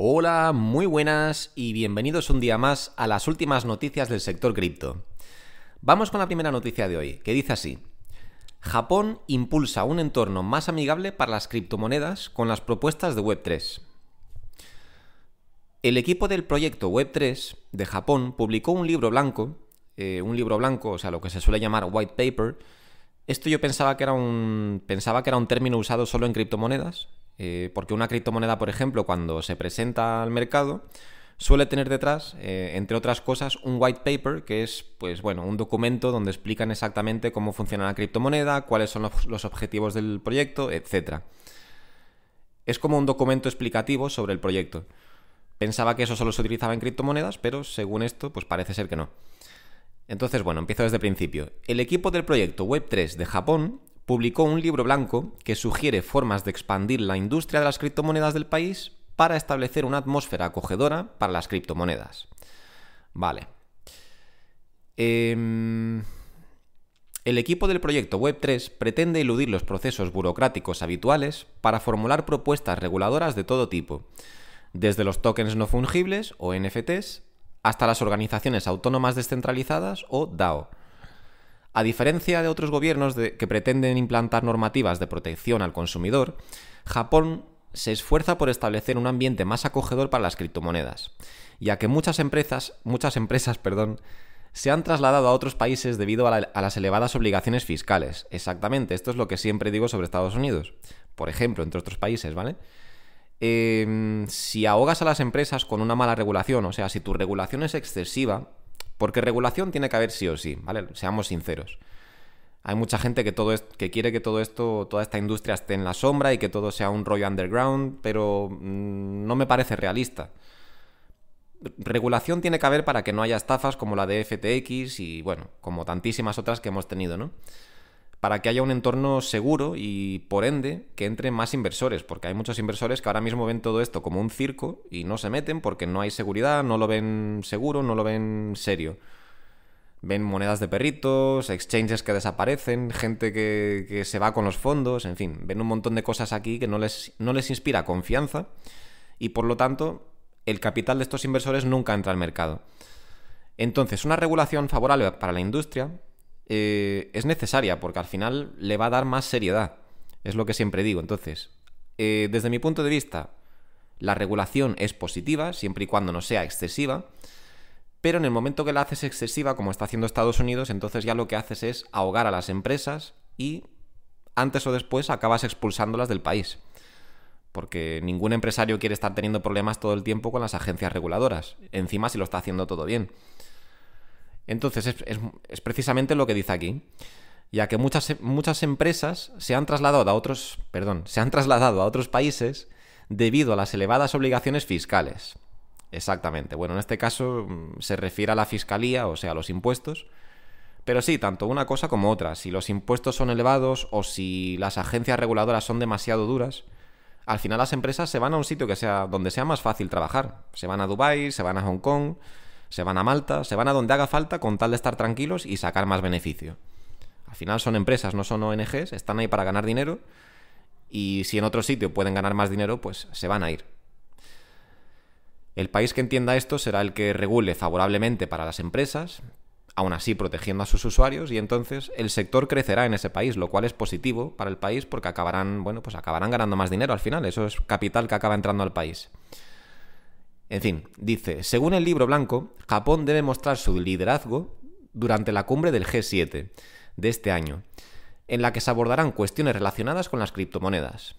Hola, muy buenas y bienvenidos un día más a las últimas noticias del sector cripto. Vamos con la primera noticia de hoy, que dice así. Japón impulsa un entorno más amigable para las criptomonedas con las propuestas de Web3. El equipo del proyecto Web3 de Japón publicó un libro blanco, eh, un libro blanco, o sea, lo que se suele llamar white paper. Esto yo pensaba que era un, pensaba que era un término usado solo en criptomonedas, eh, porque una criptomoneda, por ejemplo, cuando se presenta al mercado, suele tener detrás, eh, entre otras cosas, un white paper, que es, pues bueno, un documento donde explican exactamente cómo funciona la criptomoneda, cuáles son los, objetivos del proyecto, etc. Es como un documento explicativo sobre el proyecto. Pensaba que eso solo se utilizaba en criptomonedas, pero según esto, pues parece ser que no. Entonces, bueno, empiezo desde el principio. El equipo del proyecto Web3 de Japón publicó un libro blanco que sugiere formas de expandir la industria de las criptomonedas del país para establecer una atmósfera acogedora para las criptomonedas. Vale. Em, el equipo del proyecto Web3 pretende eludir los procesos burocráticos habituales para formular propuestas reguladoras de todo tipo, desde los tokens no fungibles o NFTs hasta las organizaciones autónomas descentralizadas o DAO a diferencia de otros gobiernos que pretenden implantar normativas de protección al consumidor, Japón se esfuerza por establecer un ambiente más acogedor para las criptomonedas, ya que muchas empresas, muchas empresas, perdón, se han trasladado a otros países debido a, las elevadas obligaciones fiscales. Exactamente, esto es lo que siempre digo sobre Estados Unidos. Por ejemplo, entre otros países, ¿vale? Em, si ahogas a las empresas con una mala regulación, o sea, si tu regulación es excesiva, porque regulación tiene que haber sí o sí, ¿vale? Seamos sinceros. Hay mucha gente que, todo que quiere que todo esto, toda esta industria esté en la sombra y que todo sea un rollo underground, pero mm, no me parece realista. Regulación tiene que haber para que no haya estafas como la de FTX y, bueno, como tantísimas otras que hemos tenido, ¿no? Para que haya un entorno seguro y por ende que entren más inversores, porque hay muchos inversores que ahora mismo ven todo esto como un circo y no se meten porque no hay seguridad, no lo ven seguro, no lo ven serio. Ven monedas de perritos, exchanges que desaparecen, gente que, se va con los fondos, en fin, ven un montón de cosas aquí que no les, no les inspira confianza y por lo tanto el capital de estos inversores nunca entra al mercado. Entonces, una regulación favorable para la industria eh, es necesaria porque al final le va a dar más seriedad. Es lo que siempre digo. Entonces, eh, desde mi punto de vista, la regulación es positiva siempre y cuando no sea excesiva. Pero en el momento que la haces excesiva, como está haciendo Estados Unidos, entonces ya lo que haces es ahogar a las empresas y antes o después acabas expulsándolas del país. Porque ningún empresario quiere estar teniendo problemas todo el tiempo con las agencias reguladoras. Encima si lo está haciendo todo bien. Entonces es, precisamente lo que dice aquí, ya que muchas, muchas empresas se han trasladado a otros, perdón, se han trasladado a otros países debido a las elevadas obligaciones fiscales. Exactamente. Bueno, en este caso mm, se refiere a la fiscalía, o sea, a los impuestos. Pero sí, tanto una cosa como otra. Si los impuestos son elevados o si las agencias reguladoras son demasiado duras, al final las empresas se van a un sitio que sea donde sea más fácil trabajar. Se van a Dubái, se van a Hong Kong, se van a Malta, se van a donde haga falta con tal de estar tranquilos y sacar más beneficio. Al final son empresas, no son ONGs, están ahí para ganar dinero y si en otro sitio pueden ganar más dinero, pues se van a ir. El país que entienda esto será el que regule favorablemente para las empresas, aún así protegiendo a sus usuarios y entonces el sector crecerá en ese país, lo cual es positivo para el país porque acabarán, bueno, pues acabarán ganando más dinero al final, eso es capital que acaba entrando al país. En fin, dice, según el libro blanco, Japón debe mostrar su liderazgo durante la cumbre del G7 de este año, en la que se abordarán cuestiones relacionadas con las criptomonedas.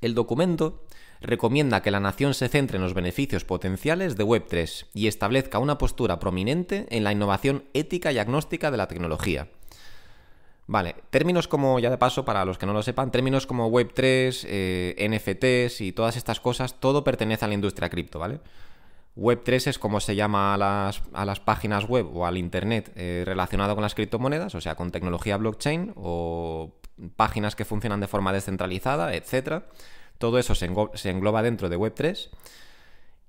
El documento recomienda que la nación se centre en los beneficios potenciales de Web3 y establezca una postura prominente en la innovación ética y agnóstica de la tecnología, Vale, términos como, ya de paso, para los que no lo sepan, términos como Web3, eh, NFTs y todas estas cosas, todo pertenece a la industria cripto, ¿vale? Web3 es como se llama a las, a las páginas web o al Internet eh, relacionado con las criptomonedas, o sea, con tecnología blockchain o páginas que funcionan de forma descentralizada, etc. Todo eso se, se engloba dentro de Web3.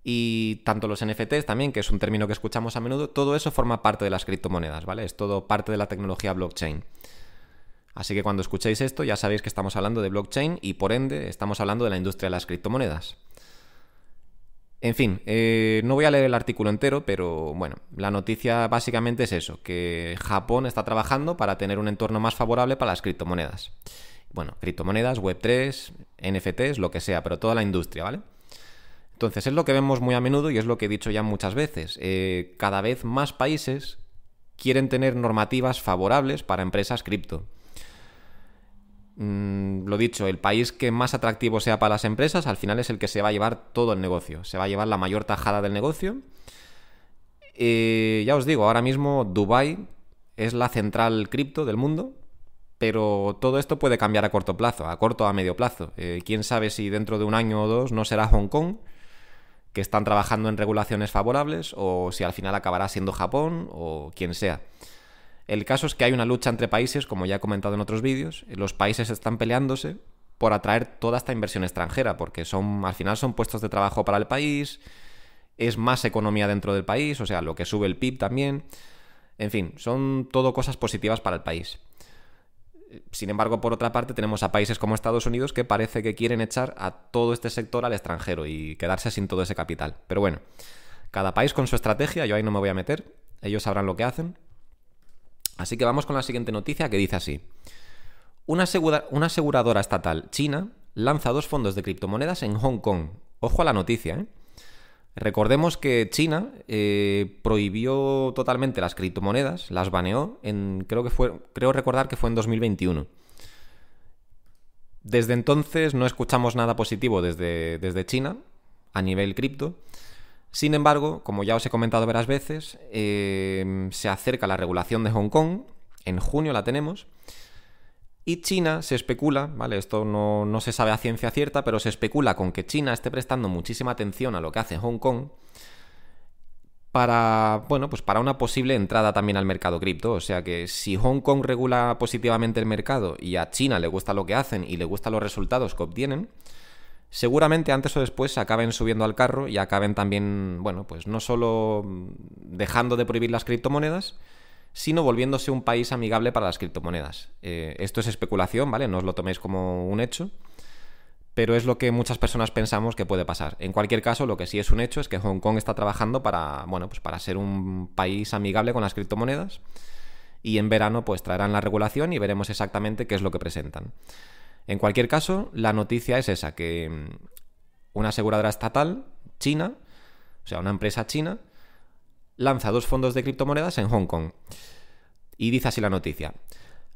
Y tanto los NFTs también, que es un término que escuchamos a menudo, todo eso forma parte de las criptomonedas, ¿vale? Es todo parte de la tecnología blockchain. Así que cuando escuchéis esto ya sabéis que estamos hablando de blockchain y por ende estamos hablando de la industria de las criptomonedas. En fin, eh, no voy a leer el artículo entero, pero bueno, la noticia básicamente es eso, que Japón está trabajando para tener un entorno más favorable para las criptomonedas. Bueno, criptomonedas, Web3, NFTs, lo que sea, pero toda la industria, ¿vale? Entonces es lo que vemos muy a menudo y es lo que he dicho ya muchas veces. Eh, cada vez más países quieren tener normativas favorables para empresas cripto. Mm, lo dicho, el país que más atractivo sea para las empresas al final es el que se va a llevar todo el negocio, se va a llevar la mayor tajada del negocio. Eh, ya os digo, ahora mismo Dubai es la central cripto del mundo, pero todo esto puede cambiar a corto plazo, a corto a medio plazo. Eh, quién sabe si dentro de un año o dos no será Hong Kong, que están trabajando en regulaciones favorables, o si al final acabará siendo Japón o quien sea. El caso es que hay una lucha entre países, como ya he comentado en otros vídeos, los países están peleándose por atraer toda esta inversión extranjera, porque son, al final son puestos de trabajo para el país, es más economía dentro del país, o sea, lo que sube el PIB también. En fin, son todo cosas positivas para el país. Sin embargo, por otra parte, tenemos a países como Estados Unidos que parece que quieren echar a todo este sector al extranjero y quedarse sin todo ese capital. Pero bueno, cada país con su estrategia, yo ahí no me voy a meter, ellos sabrán lo que hacen. Así que vamos con la siguiente noticia que dice así. Una, aseguradora estatal china lanza dos fondos de criptomonedas en Hong Kong. Ojo a la noticia, ¿eh? Recordemos que China eh, prohibió totalmente las criptomonedas, las baneó en creo recordar que fue en 2021. Desde entonces no escuchamos nada positivo desde China a nivel cripto sin embargo, como ya os he comentado varias veces, em, se acerca la regulación de Hong Kong, en junio la tenemos, y China se especula, ¿vale? Esto no, no, se sabe a ciencia cierta, pero se especula con que China esté prestando muchísima atención a lo que hace Hong Kong para, bueno, pues para una posible entrada también al mercado cripto. O sea que si Hong Kong regula positivamente el mercado y a China le gusta lo que hacen y le gustan los resultados que obtienen, seguramente antes o después acaben subiendo al carro y acaben también, bueno, pues no solo dejando de prohibir las criptomonedas, sino volviéndose un país amigable para las criptomonedas. Eh, esto es especulación, ¿vale? No os lo toméis como un hecho, pero es lo que muchas personas pensamos que puede pasar. En cualquier caso, lo que sí es un hecho es que Hong Kong está trabajando para, bueno, pues para ser un país amigable con las criptomonedas y en verano pues traerán la regulación y veremos exactamente qué es lo que presentan. En cualquier caso, la noticia es esa, que mm, una aseguradora estatal china, o sea, una empresa china, lanza dos fondos de criptomonedas en Hong Kong. Y dice así la noticia.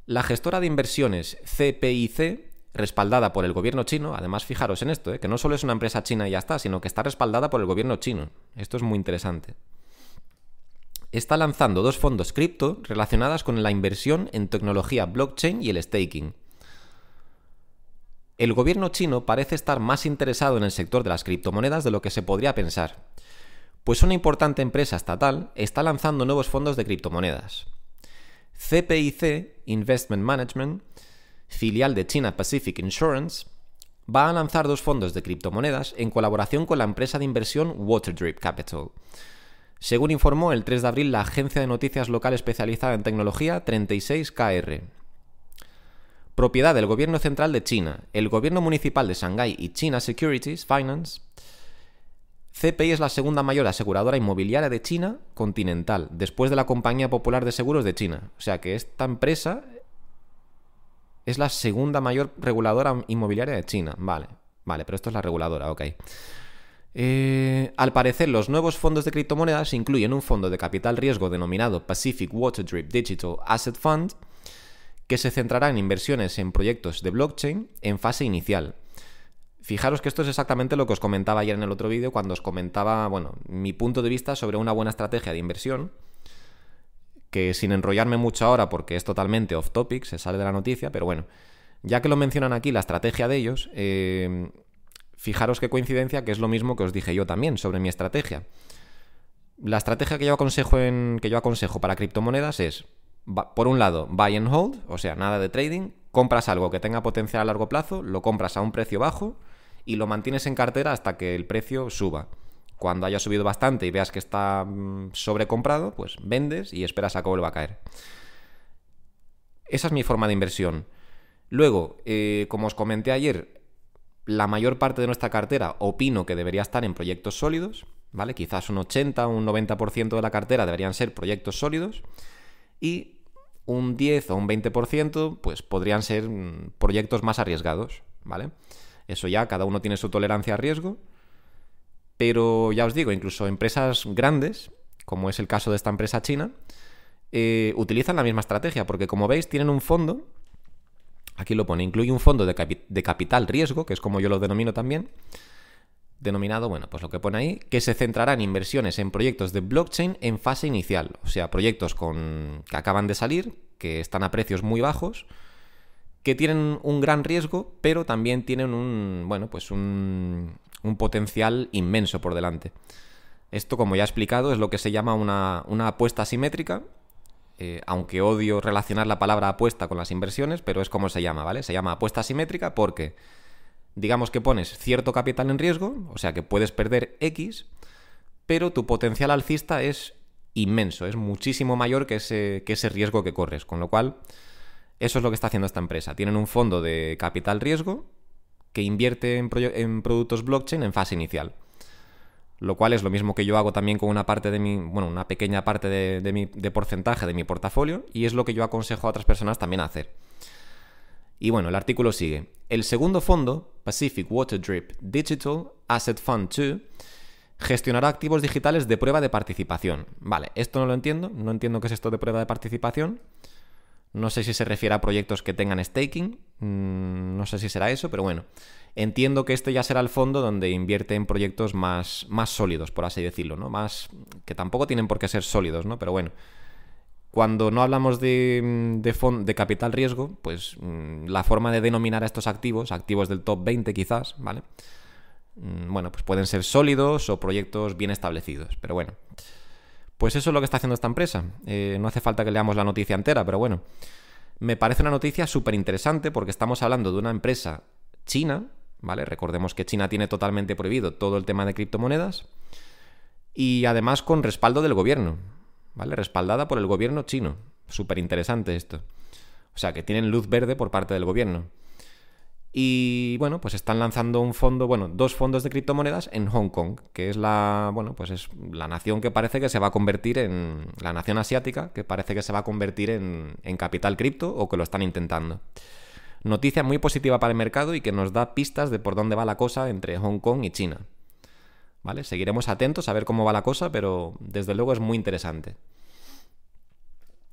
La gestora de inversiones CPIC, respaldada por el gobierno chino, además fijaros en esto, ¿eh? que no solo es una empresa china y ya está, sino que está respaldada por el gobierno chino. Esto es muy interesante. Está lanzando dos fondos cripto relacionadas con la inversión en tecnología blockchain y el staking el gobierno chino parece estar más interesado en el sector de las criptomonedas de lo que se podría pensar, pues una importante empresa estatal está lanzando nuevos fondos de criptomonedas. CPIC Investment Management, filial de China Pacific Insurance, va a lanzar dos fondos de criptomonedas en colaboración con la empresa de inversión Waterdrip Capital. Según informó el 3 de abril la agencia de noticias local especializada en tecnología 36KR, propiedad del gobierno central de China, el gobierno municipal de Shanghái y China Securities Finance, CPI es la segunda mayor aseguradora inmobiliaria de China continental, después de la Compañía Popular de Seguros de China. O sea que esta empresa es la segunda mayor reguladora inmobiliaria de China. Vale, vale, pero esto es la reguladora, ok. Eh, al parecer, los nuevos fondos de criptomonedas incluyen un fondo de capital riesgo denominado Pacific Water Drip Digital Asset Fund, que se centrará en inversiones en proyectos de blockchain en fase inicial. Fijaros que esto es exactamente lo que os comentaba ayer en el otro vídeo cuando os comentaba, bueno, mi punto de vista sobre una buena estrategia de inversión, que sin enrollarme mucho ahora porque es totalmente off topic, se sale de la noticia, pero bueno, ya que lo mencionan aquí, la estrategia de ellos, eh, fijaros qué coincidencia que es lo mismo que os dije yo también sobre mi estrategia. La estrategia que yo aconsejo, en, que yo aconsejo para criptomonedas es por un lado, buy and hold, o sea, nada de trading, compras algo que tenga potencial a largo plazo, lo compras a un precio bajo y lo mantienes en cartera hasta que el precio suba. Cuando haya subido bastante y veas que está mm, sobrecomprado, pues vendes y esperas a que vuelva a caer. Esa es mi forma de inversión. Luego, eh, como os comenté ayer, la mayor parte de nuestra cartera opino que debería estar en proyectos sólidos, ¿vale? Quizás un 80 o un 90% de la cartera deberían ser proyectos sólidos y un 10 o un 20% pues podrían ser mm, proyectos más arriesgados, ¿vale? Eso ya, cada uno tiene su tolerancia a riesgo, pero ya os digo, incluso empresas grandes, como es el caso de esta empresa china, eh, utilizan la misma estrategia, porque como veis tienen un fondo, aquí lo pone, incluye un fondo de, de capital riesgo, que es como yo lo denomino también, denominado, bueno, pues lo que pone ahí, que se centrará en inversiones en proyectos de blockchain en fase inicial, o sea, proyectos con, que acaban de salir, que están a precios muy bajos, que tienen un gran riesgo, pero también tienen un, bueno, pues un, un potencial inmenso por delante. Esto, como ya he explicado, es lo que se llama una, una apuesta asimétrica, eh, aunque odio relacionar la palabra apuesta con las inversiones, pero es como se llama, ¿vale? Se llama apuesta asimétrica porque digamos que pones cierto capital en riesgo, o sea que puedes perder X, pero tu potencial alcista es inmenso, es muchísimo mayor que ese, que ese riesgo que corres. Con lo cual, eso es lo que está haciendo esta empresa. Tienen un fondo de capital riesgo que invierte en, en productos blockchain en fase inicial. Lo cual es lo mismo que yo hago también con una parte de mi, bueno, una pequeña parte de, de, mi, de porcentaje de mi portafolio y es lo que yo aconsejo a otras personas también hacer. Y bueno, el artículo sigue. El segundo fondo, Pacific Water Drip Digital Asset Fund 2, gestionará activos digitales de prueba de participación. Vale, esto no lo entiendo, no entiendo qué es esto de prueba de participación. No sé si se refiere a proyectos que tengan staking, mm, no sé si será eso, pero bueno, entiendo que este ya será el fondo donde invierte en proyectos más, más sólidos, por así decirlo, ¿no? Más que tampoco tienen por qué ser sólidos, ¿no? Pero bueno, cuando no hablamos de, de, capital riesgo, pues mm, la forma de denominar a estos activos, activos del top 20 quizás, ¿vale? Mm, bueno, pues pueden ser sólidos o proyectos bien establecidos, pero bueno. Pues eso es lo que está haciendo esta empresa. Eh, no hace falta que leamos la noticia entera, pero bueno. Me parece una noticia súper interesante porque estamos hablando de una empresa china, ¿vale? Recordemos que China tiene totalmente prohibido todo el tema de criptomonedas y además con respaldo del gobierno. ¿Vale? Respaldada por el gobierno chino. Súper interesante esto. O sea, que tienen luz verde por parte del gobierno. Y bueno, pues están lanzando un fondo, bueno, dos fondos de criptomonedas en Hong Kong, que es la, bueno, pues es la nación que parece que se va a convertir en, la nación asiática, que parece que se va a convertir en, en capital cripto o que lo están intentando. Noticia muy positiva para el mercado y que nos da pistas de por dónde va la cosa entre Hong Kong y China. ¿Vale? Seguiremos atentos a ver cómo va la cosa, pero desde luego es muy interesante.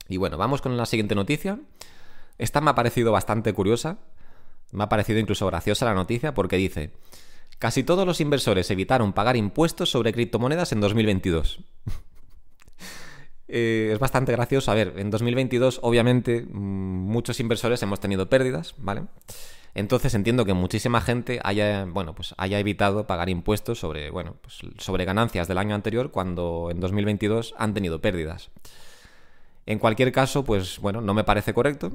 Y bueno, vamos con la siguiente noticia. Esta me ha parecido bastante curiosa, me ha parecido incluso graciosa la noticia porque dice, casi todos los inversores evitaron pagar impuestos sobre criptomonedas en 2022. Eh, es bastante gracioso. A ver, en 2022 obviamente mm, muchos inversores hemos tenido pérdidas, ¿vale? Entonces entiendo que muchísima gente haya, bueno, pues haya evitado pagar impuestos sobre, bueno, pues sobre ganancias del año anterior cuando en 2022 han tenido pérdidas. En cualquier caso, pues bueno, no me parece correcto.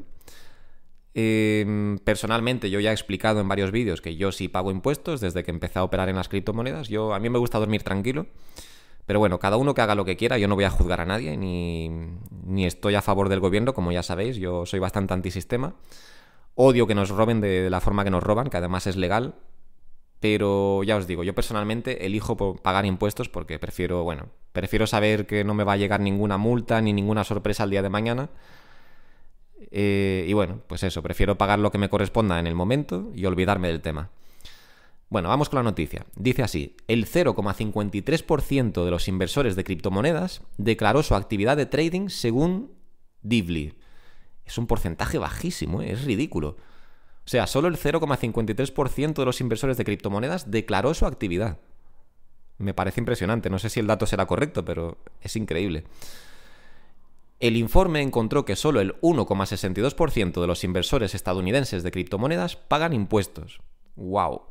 Em, personalmente, yo ya he explicado en varios vídeos que yo sí pago impuestos desde que empecé a operar en las criptomonedas. Yo, a mí me gusta dormir tranquilo. Pero bueno, cada uno que haga lo que quiera, yo no voy a juzgar a nadie, ni, ni estoy a favor del gobierno, como ya sabéis, yo soy bastante antisistema. Odio que nos roben de la forma que nos roban, que además es legal. Pero ya os digo, yo personalmente elijo pagar impuestos porque prefiero, bueno, prefiero saber que no me va a llegar ninguna multa ni ninguna sorpresa el día de mañana. Eh, y bueno, pues eso, prefiero pagar lo que me corresponda en el momento y olvidarme del tema. Bueno, vamos con la noticia. Dice así, el 0,53% de los inversores de criptomonedas declaró su actividad de trading según Divly, es un porcentaje bajísimo, ¿eh? es ridículo. O sea, solo el 0,53% de los inversores de criptomonedas declaró su actividad. Me parece impresionante, no sé si el dato será correcto, pero es increíble. El informe encontró que solo el 1,62% de los inversores estadounidenses de criptomonedas pagan impuestos. ¡Wow!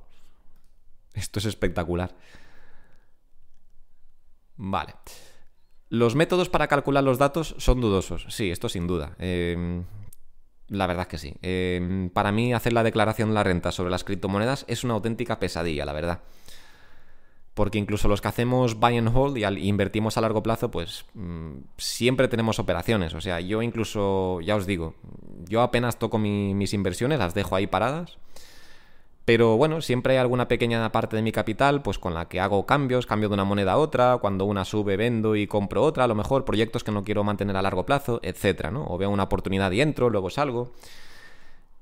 Esto es espectacular. Vale. Los métodos para calcular los datos son dudosos, sí, esto sin duda. Em, la verdad es que sí. Em, para mí hacer la declaración de la renta sobre las criptomonedas es una auténtica pesadilla, la verdad. Porque incluso los que hacemos buy and hold y invertimos a largo plazo, pues mm, siempre tenemos operaciones. O sea, yo incluso, ya os digo, yo apenas toco mis inversiones, las dejo ahí paradas. Pero bueno, siempre hay alguna pequeña parte de mi capital, pues con la que hago cambios, cambio de una moneda a otra, cuando una sube vendo y compro otra, a lo mejor proyectos que no quiero mantener a largo plazo, etcétera, ¿no? O veo una oportunidad y entro, luego salgo.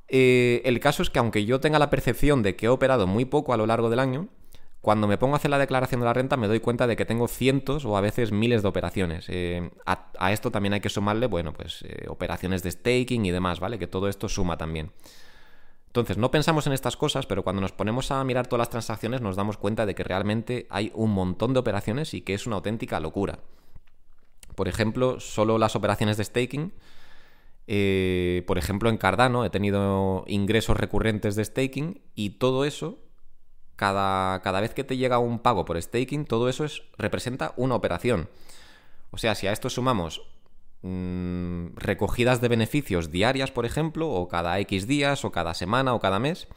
Eh, el caso es que aunque yo tenga la percepción de que he operado muy poco a lo largo del año, cuando me pongo a hacer la declaración de la renta me doy cuenta de que tengo cientos o a veces miles de operaciones. Eh, a, esto también hay que sumarle, bueno, pues eh, operaciones de staking y demás, ¿vale? Que todo esto suma también. Entonces, no pensamos en estas cosas, pero cuando nos ponemos a mirar todas las transacciones nos damos cuenta de que realmente hay un montón de operaciones y que es una auténtica locura. Por ejemplo, solo las operaciones de staking. Eh, por ejemplo, en Cardano he tenido ingresos recurrentes de staking y todo eso, cada, cada vez que te llega un pago por staking, todo eso es, representa una operación. O sea, si a esto sumamos Mm, recogidas de beneficios diarias, por ejemplo, o cada X días, o cada semana, o cada mes,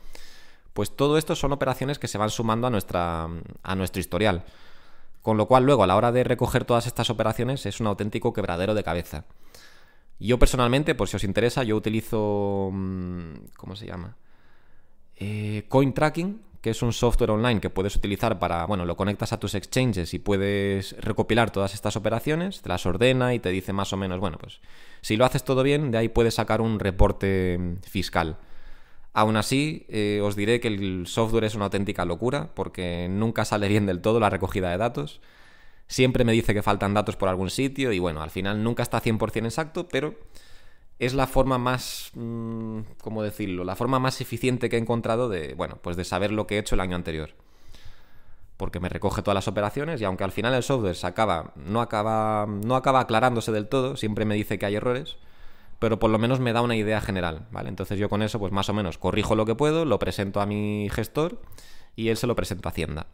pues todo esto son operaciones que se van sumando a, nuestra, a nuestro historial. Con lo cual luego a la hora de recoger todas estas operaciones es un auténtico quebradero de cabeza. Yo personalmente, por si os interesa, yo utilizo... Mm, ¿Cómo se llama? Eh, coin Tracking, que es un software online que puedes utilizar para, bueno, lo conectas a tus exchanges y puedes recopilar todas estas operaciones, te las ordena y te dice más o menos, bueno, pues si lo haces todo bien, de ahí puedes sacar un reporte fiscal. Aún así, eh, os diré que el software es una auténtica locura porque nunca sale bien del todo la recogida de datos. Siempre me dice que faltan datos por algún sitio y bueno, al final nunca está 100% exacto, pero es la forma más, mm, ¿cómo decirlo? La forma más eficiente que he encontrado de, bueno, pues de saber lo que he hecho el año anterior. Porque me recoge todas las operaciones y aunque al final el software se acaba, no acaba, no acaba aclarándose del todo, siempre me dice que hay errores, pero por lo menos me da una idea general, ¿vale? Entonces yo con eso, pues más o menos corrijo lo que puedo, lo presento a mi gestor y él se lo presenta a Hacienda.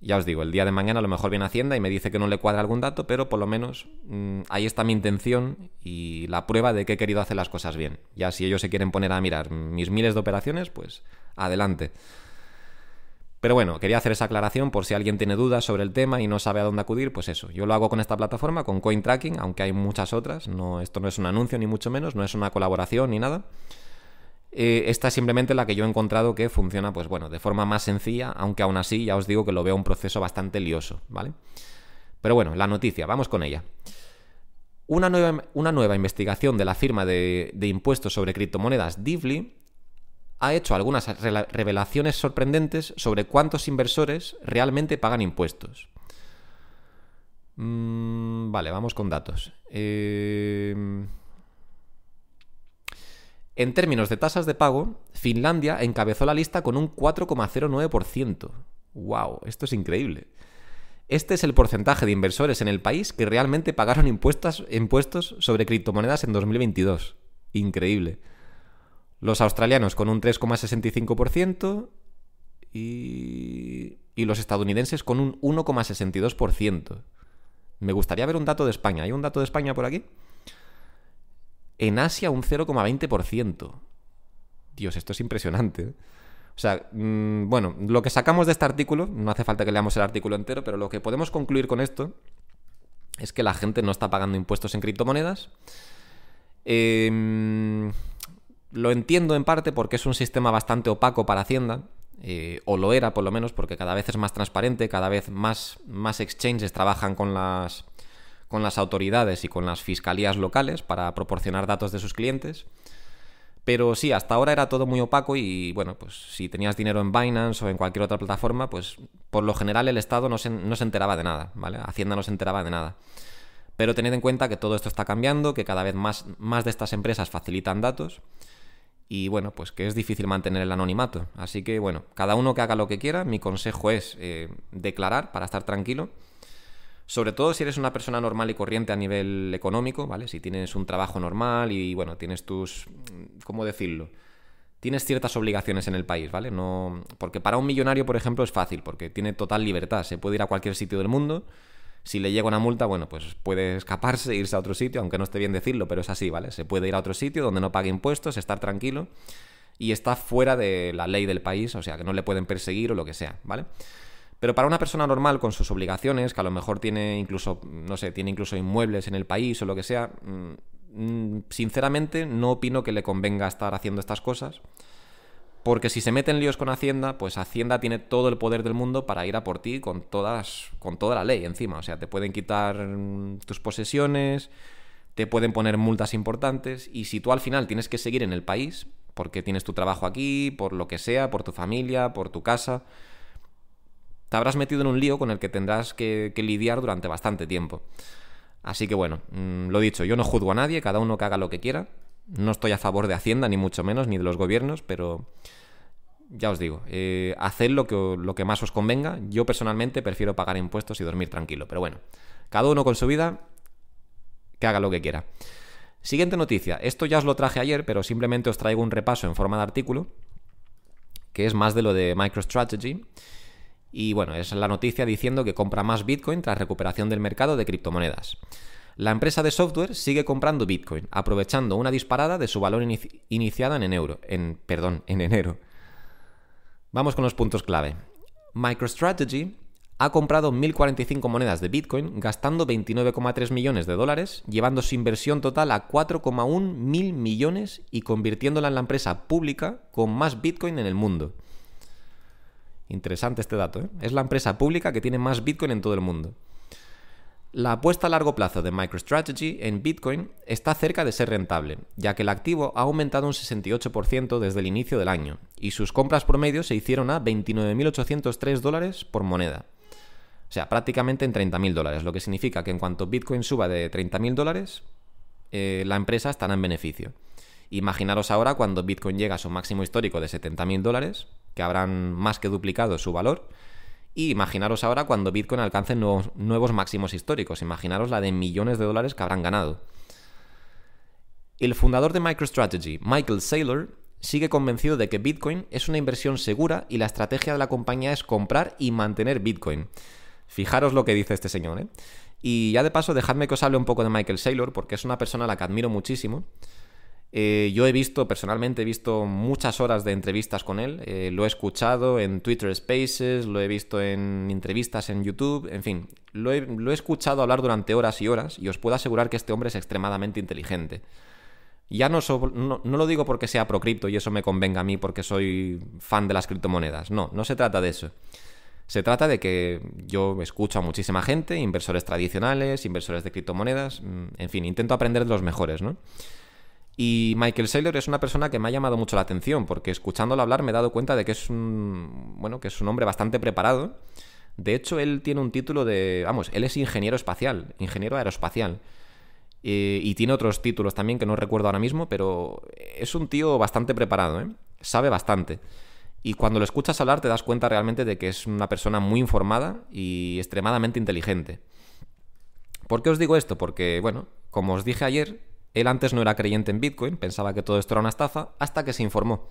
Ya os digo, el día de mañana a lo mejor viene Hacienda y me dice que no le cuadra algún dato, pero por lo menos mm, ahí está mi intención y la prueba de que he querido hacer las cosas bien. Ya si ellos se quieren poner a mirar mis miles de operaciones, pues adelante. Pero bueno, quería hacer esa aclaración por si alguien tiene dudas sobre el tema y no sabe a dónde acudir, pues eso. Yo lo hago con esta plataforma, con CoinTracking, aunque hay muchas otras. No, esto no es un anuncio ni mucho menos, no es una colaboración ni nada. Eh, esta es simplemente la que yo he encontrado que funciona, pues bueno, de forma más sencilla, aunque aún así ya os digo que lo veo un proceso bastante lioso, ¿vale? Pero bueno, la noticia, vamos con ella. Una nueva, una nueva investigación de la firma de, impuestos sobre criptomonedas Divly ha hecho algunas revelaciones sorprendentes sobre cuántos inversores realmente pagan impuestos. Mm, vale, vamos con datos. Eh... En términos de tasas de pago, Finlandia encabezó la lista con un 4,09%. ¡Wow! Esto es increíble. Este es el porcentaje de inversores en el país que realmente pagaron impuestos, sobre criptomonedas en 2022. Increíble. Los australianos con un 3,65% y... y los estadounidenses con un 1,62%. Me gustaría ver un dato de España. ¿Hay un dato de España por aquí? En Asia un 0,20%. Dios, esto es impresionante. ¿eh? O sea, mm, bueno, lo que sacamos de este artículo, no hace falta que leamos el artículo entero, pero lo que podemos concluir con esto es que la gente no está pagando impuestos en criptomonedas. Em, lo entiendo en parte porque es un sistema bastante opaco para Hacienda, eh, o lo era por lo menos, porque cada vez es más transparente, cada vez más, más exchanges trabajan con las con las autoridades y con las fiscalías locales para proporcionar datos de sus clientes. Pero sí, hasta ahora era todo muy opaco y bueno, pues si tenías dinero en Binance o en cualquier otra plataforma, pues por lo general el Estado no se, no se enteraba de nada, ¿vale? Hacienda no se enteraba de nada. Pero tened en cuenta que todo esto está cambiando, que cada vez más, más de estas empresas facilitan datos y bueno, pues que es difícil mantener el anonimato. Así que bueno, cada uno que haga lo que quiera, mi consejo es eh, declarar para estar tranquilo sobre todo si eres una persona normal y corriente a nivel económico, ¿vale? Si tienes un trabajo normal y, bueno, tienes tus... ¿Cómo decirlo? Tienes ciertas obligaciones en el país, ¿vale? No... Porque para un millonario, por ejemplo, es fácil, porque tiene total libertad. Se puede ir a cualquier sitio del mundo. Si le llega una multa, bueno, pues puede escaparse e irse a otro sitio, aunque no esté bien decirlo, pero es así, ¿vale? Se puede ir a otro sitio donde no pague impuestos, estar tranquilo y está fuera de la ley del país, o sea, que no le pueden perseguir o lo que sea, ¿vale? Pero para una persona normal con sus obligaciones, que a lo mejor tiene incluso, no sé, tiene incluso inmuebles en el país o lo que sea, mm, sinceramente no opino que le convenga estar haciendo estas cosas. Porque si se meten líos con Hacienda, pues Hacienda tiene todo el poder del mundo para ir a por ti con, todas, con toda la ley encima. O sea, te pueden quitar mm, tus posesiones, te pueden poner multas importantes y si tú al final tienes que seguir en el país, porque tienes tu trabajo aquí, por lo que sea, por tu familia, por tu casa, te habrás metido en un lío con el que tendrás que, lidiar durante bastante tiempo. Así que bueno, mm, lo dicho, yo no juzgo a nadie, cada uno que haga lo que quiera. No estoy a favor de Hacienda, ni mucho menos, ni de los gobiernos, pero ya os digo, eh, haced lo que, lo que más os convenga. Yo personalmente prefiero pagar impuestos y dormir tranquilo. Pero bueno, cada uno con su vida, que haga lo que quiera. Siguiente noticia. Esto ya os lo traje ayer, pero simplemente os traigo un repaso en forma de artículo, que es más de lo de MicroStrategy. Y bueno, es la noticia diciendo que compra más Bitcoin tras recuperación del mercado de criptomonedas. La empresa de software sigue comprando Bitcoin, aprovechando una disparada de su valor iniciada en enero, en enero. Vamos con los puntos clave. MicroStrategy ha comprado 1.045 monedas de Bitcoin, gastando 29,3 millones de dólares, llevando su inversión total a 4,1 mil millones y convirtiéndola en la empresa pública con más Bitcoin en el mundo. Interesante este dato, ¿eh? Es la empresa pública que tiene más Bitcoin en todo el mundo. La apuesta a largo plazo de MicroStrategy en Bitcoin está cerca de ser rentable, ya que el activo ha aumentado un 68% desde el inicio del año, y sus compras promedio se hicieron a 29.803 dólares por moneda. O sea, prácticamente en 30.000 dólares, lo que significa que en cuanto Bitcoin suba de 30.000 dólares, eh, la empresa estará en beneficio. Imaginaros ahora cuando Bitcoin llega a su máximo histórico de 70.000 dólares, que habrán más que duplicado su valor, y imaginaros ahora cuando Bitcoin alcance nuevos, máximos históricos. Imaginaros la de millones de dólares que habrán ganado. El fundador de MicroStrategy, Michael Saylor, sigue convencido de que Bitcoin es una inversión segura y la estrategia de la compañía es comprar y mantener Bitcoin. Fijaros lo que dice este señor, ¿eh? Y ya de paso, dejadme que os hable un poco de Michael Saylor, porque es una persona a la que admiro muchísimo. Eh, yo he visto, personalmente he visto muchas horas de entrevistas con él, eh, lo he escuchado en Twitter Spaces, lo he visto en entrevistas en YouTube, en fin, lo he, escuchado hablar durante horas y horas y os puedo asegurar que este hombre es extremadamente inteligente. Ya no, no, no, lo digo porque sea pro cripto y eso me convenga a mí porque soy fan de las criptomonedas, no, no se trata de eso. Se trata de que yo escucho a muchísima gente, inversores tradicionales, inversores de criptomonedas, mm, en fin, intento aprender de los mejores, ¿no? Y Michael Saylor es una persona que me ha llamado mucho la atención, porque escuchándolo hablar me he dado cuenta de que es un. Bueno, que es un hombre bastante preparado. De hecho, él tiene un título de. Vamos, él es ingeniero espacial, ingeniero aeroespacial. y tiene otros títulos también que no recuerdo ahora mismo, pero es un tío bastante preparado, ¿eh? Sabe bastante. Y cuando lo escuchas hablar te das cuenta realmente de que es una persona muy informada y extremadamente inteligente. ¿Por qué os digo esto? Porque, bueno, como os dije ayer, él antes no era creyente en Bitcoin, pensaba que todo esto era una estafa, hasta que se informó.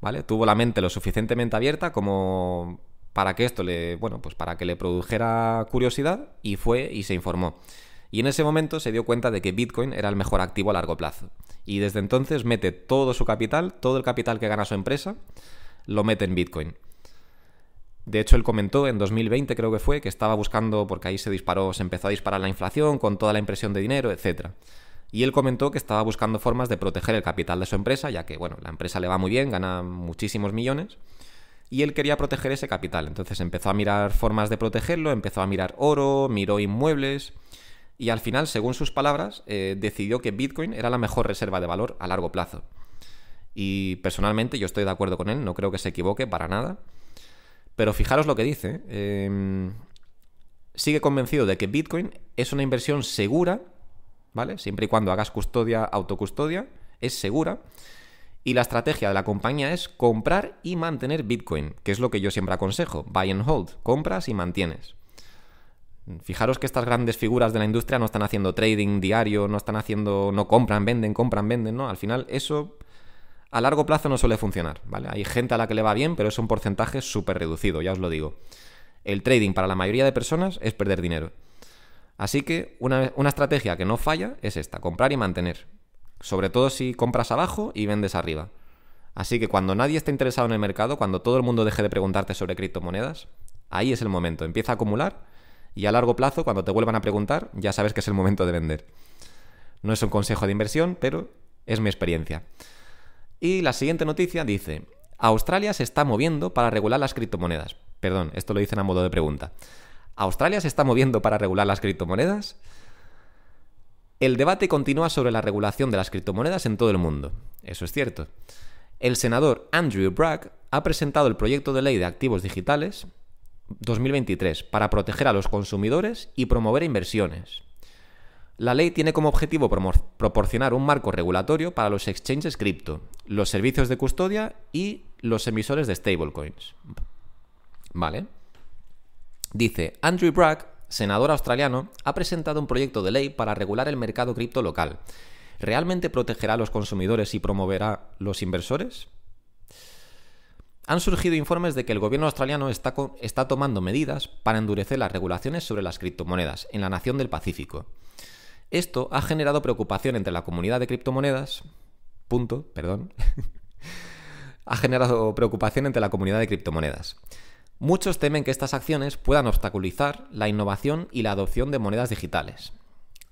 ¿Vale? Tuvo la mente lo suficientemente abierta como para que esto le, bueno, pues para que le produjera curiosidad y fue y se informó. Y en ese momento se dio cuenta de que Bitcoin era el mejor activo a largo plazo. Y desde entonces mete todo su capital, todo el capital que gana su empresa, lo mete en Bitcoin. De hecho, él comentó en 2020, creo que fue, que estaba buscando, porque ahí se disparó, se empezó a disparar la inflación con toda la impresión de dinero, etc. Y él comentó que estaba buscando formas de proteger el capital de su empresa, ya que, bueno, la empresa le va muy bien, gana muchísimos millones, y él quería proteger ese capital. Entonces empezó a mirar formas de protegerlo, empezó a mirar oro, miró inmuebles, y al final, según sus palabras, eh, decidió que Bitcoin era la mejor reserva de valor a largo plazo. Y personalmente yo estoy de acuerdo con él, no creo que se equivoque para nada. Pero fijaros lo que dice. Em, sigue convencido de que Bitcoin es una inversión segura ¿vale? Siempre y cuando hagas custodia, autocustodia, es segura. Y la estrategia de la compañía es comprar y mantener Bitcoin, que es lo que yo siempre aconsejo. Buy and hold, compras y mantienes. Fijaros que estas grandes figuras de la industria no están haciendo trading diario, no están haciendo, no compran, venden, compran, venden, ¿no? Al final eso a largo plazo no suele funcionar, ¿vale? Hay gente a la que le va bien, pero es un porcentaje súper reducido, ya os lo digo. El trading para la mayoría de personas es perder dinero. Así que una, estrategia que no falla es esta, comprar y mantener. Sobre todo si compras abajo y vendes arriba. Así que cuando nadie esté interesado en el mercado, cuando todo el mundo deje de preguntarte sobre criptomonedas, ahí es el momento. Empieza a acumular y a largo plazo, cuando te vuelvan a preguntar, ya sabes que es el momento de vender. No es un consejo de inversión, pero es mi experiencia. Y la siguiente noticia dice, Australia se está moviendo para regular las criptomonedas. Perdón, esto lo dicen a modo de pregunta. ¿Australia se está moviendo para regular las criptomonedas? El debate continúa sobre la regulación de las criptomonedas en todo el mundo. Eso es cierto. El senador Andrew Bragg ha presentado el proyecto de ley de activos digitales 2023 para proteger a los consumidores y promover inversiones. La ley tiene como objetivo proporcionar un marco regulatorio para los exchanges cripto, los servicios de custodia y los emisores de stablecoins. Vale. Dice, Andrew Bragg, senador australiano, ha presentado un proyecto de ley para regular el mercado cripto local. ¿Realmente protegerá a los consumidores y promoverá los inversores? Han surgido informes de que el gobierno australiano está, está tomando medidas para endurecer las regulaciones sobre las criptomonedas en la nación del Pacífico. Esto ha generado preocupación entre la comunidad de criptomonedas. Punto, perdón. ha generado preocupación entre la comunidad de criptomonedas. Muchos temen que estas acciones puedan obstaculizar la innovación y la adopción de monedas digitales.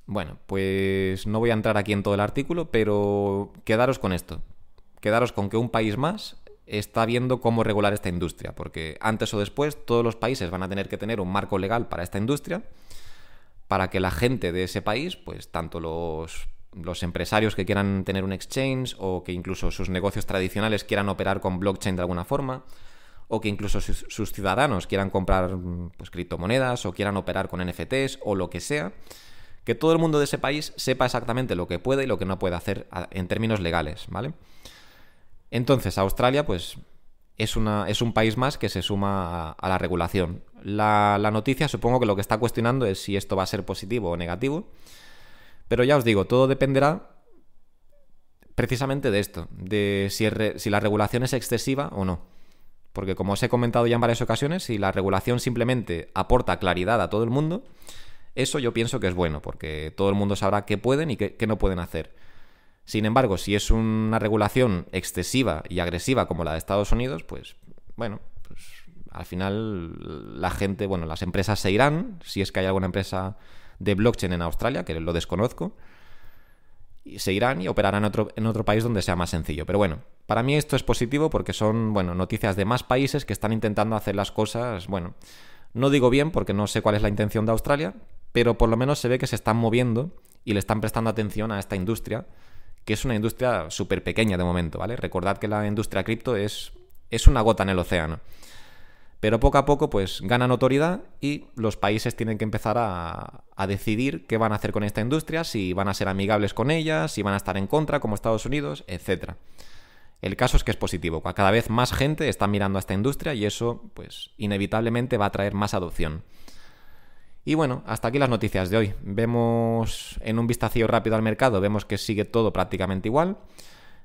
Bueno, pues no voy a entrar aquí en todo el artículo, pero quedaros con esto. Quedaros con que un país más está viendo cómo regular esta industria, porque antes o después todos los países van a tener que tener un marco legal para esta industria, para que la gente de ese país, pues tanto los, los empresarios que quieran tener un exchange o que incluso sus negocios tradicionales quieran operar con blockchain de alguna forma, o que incluso sus, ciudadanos quieran comprar pues, criptomonedas o quieran operar con NFTs o lo que sea, que todo el mundo de ese país sepa exactamente lo que puede y lo que no puede hacer en términos legales, ¿vale? Entonces, Australia, pues, es, una, es un país más que se suma a, la regulación. La, la, noticia, supongo que lo que está cuestionando es si esto va a ser positivo o negativo. Pero ya os digo, todo dependerá precisamente de esto, de si la regulación es excesiva o no. Porque como os he comentado ya en varias ocasiones, si la regulación simplemente aporta claridad a todo el mundo, eso yo pienso que es bueno, porque todo el mundo sabrá qué pueden y qué, no pueden hacer. Sin embargo, si es una regulación excesiva y agresiva como la de Estados Unidos, pues bueno, pues al final la gente, bueno, las empresas se irán, si es que hay alguna empresa de blockchain en Australia, que lo desconozco, y se irán y operarán en otro, en otro país donde sea más sencillo. Pero bueno, para mí esto es positivo porque son, bueno, noticias de más países que están intentando hacer las cosas, bueno, no digo bien porque no sé cuál es la intención de Australia, pero por lo menos se ve que se están moviendo y le están prestando atención a esta industria que es una industria súper pequeña de momento, ¿vale? Recordad que la industria cripto es, es una gota en el océano. Pero poco a poco, pues ganan autoridad y los países tienen que empezar a, a, decidir qué van a hacer con esta industria, si van a ser amigables con ella, si van a estar en contra, como Estados Unidos, etc. El caso es que es positivo. Cada vez más gente está mirando a esta industria y eso, pues, inevitablemente va a traer más adopción. Y bueno, hasta aquí las noticias de hoy. Vemos en un vistacillo rápido al mercado, vemos que sigue todo prácticamente igual.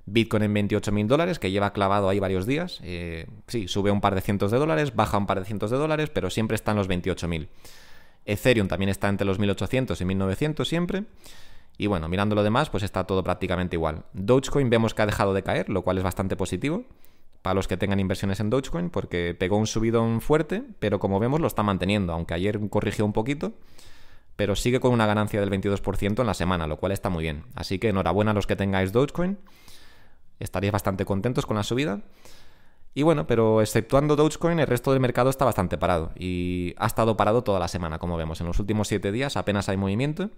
Bitcoin en 28.000 dólares, que lleva clavado ahí varios días. Eh, sí, sube un par de cientos de dólares, baja un par de cientos de dólares, pero siempre está en los 28.000. Ethereum también está entre los 1.800 y 1.900 siempre. Y bueno, mirando lo demás, pues está todo prácticamente igual. Dogecoin vemos que ha dejado de caer, lo cual es bastante positivo para los que tengan inversiones en Dogecoin, porque pegó un subidón fuerte, pero como vemos lo está manteniendo, aunque ayer corrigió un poquito, pero sigue con una ganancia del 22% en la semana, lo cual está muy bien. Así que enhorabuena a los que tengáis Dogecoin, estaréis bastante contentos con la subida. Y bueno, pero exceptuando Dogecoin, el resto del mercado está bastante parado. Y ha estado parado toda la semana, como vemos. En los últimos 7 días apenas hay movimiento.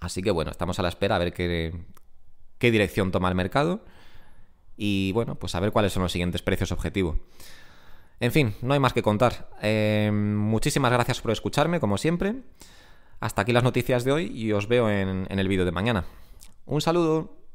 Así que bueno, estamos a la espera a ver qué, qué dirección toma el mercado y bueno, pues a ver cuáles son los siguientes precios objetivo. En fin, no hay más que contar. Eh, muchísimas gracias por escucharme, como siempre. Hasta aquí las noticias de hoy y os veo en, en el vídeo de mañana. Un saludo.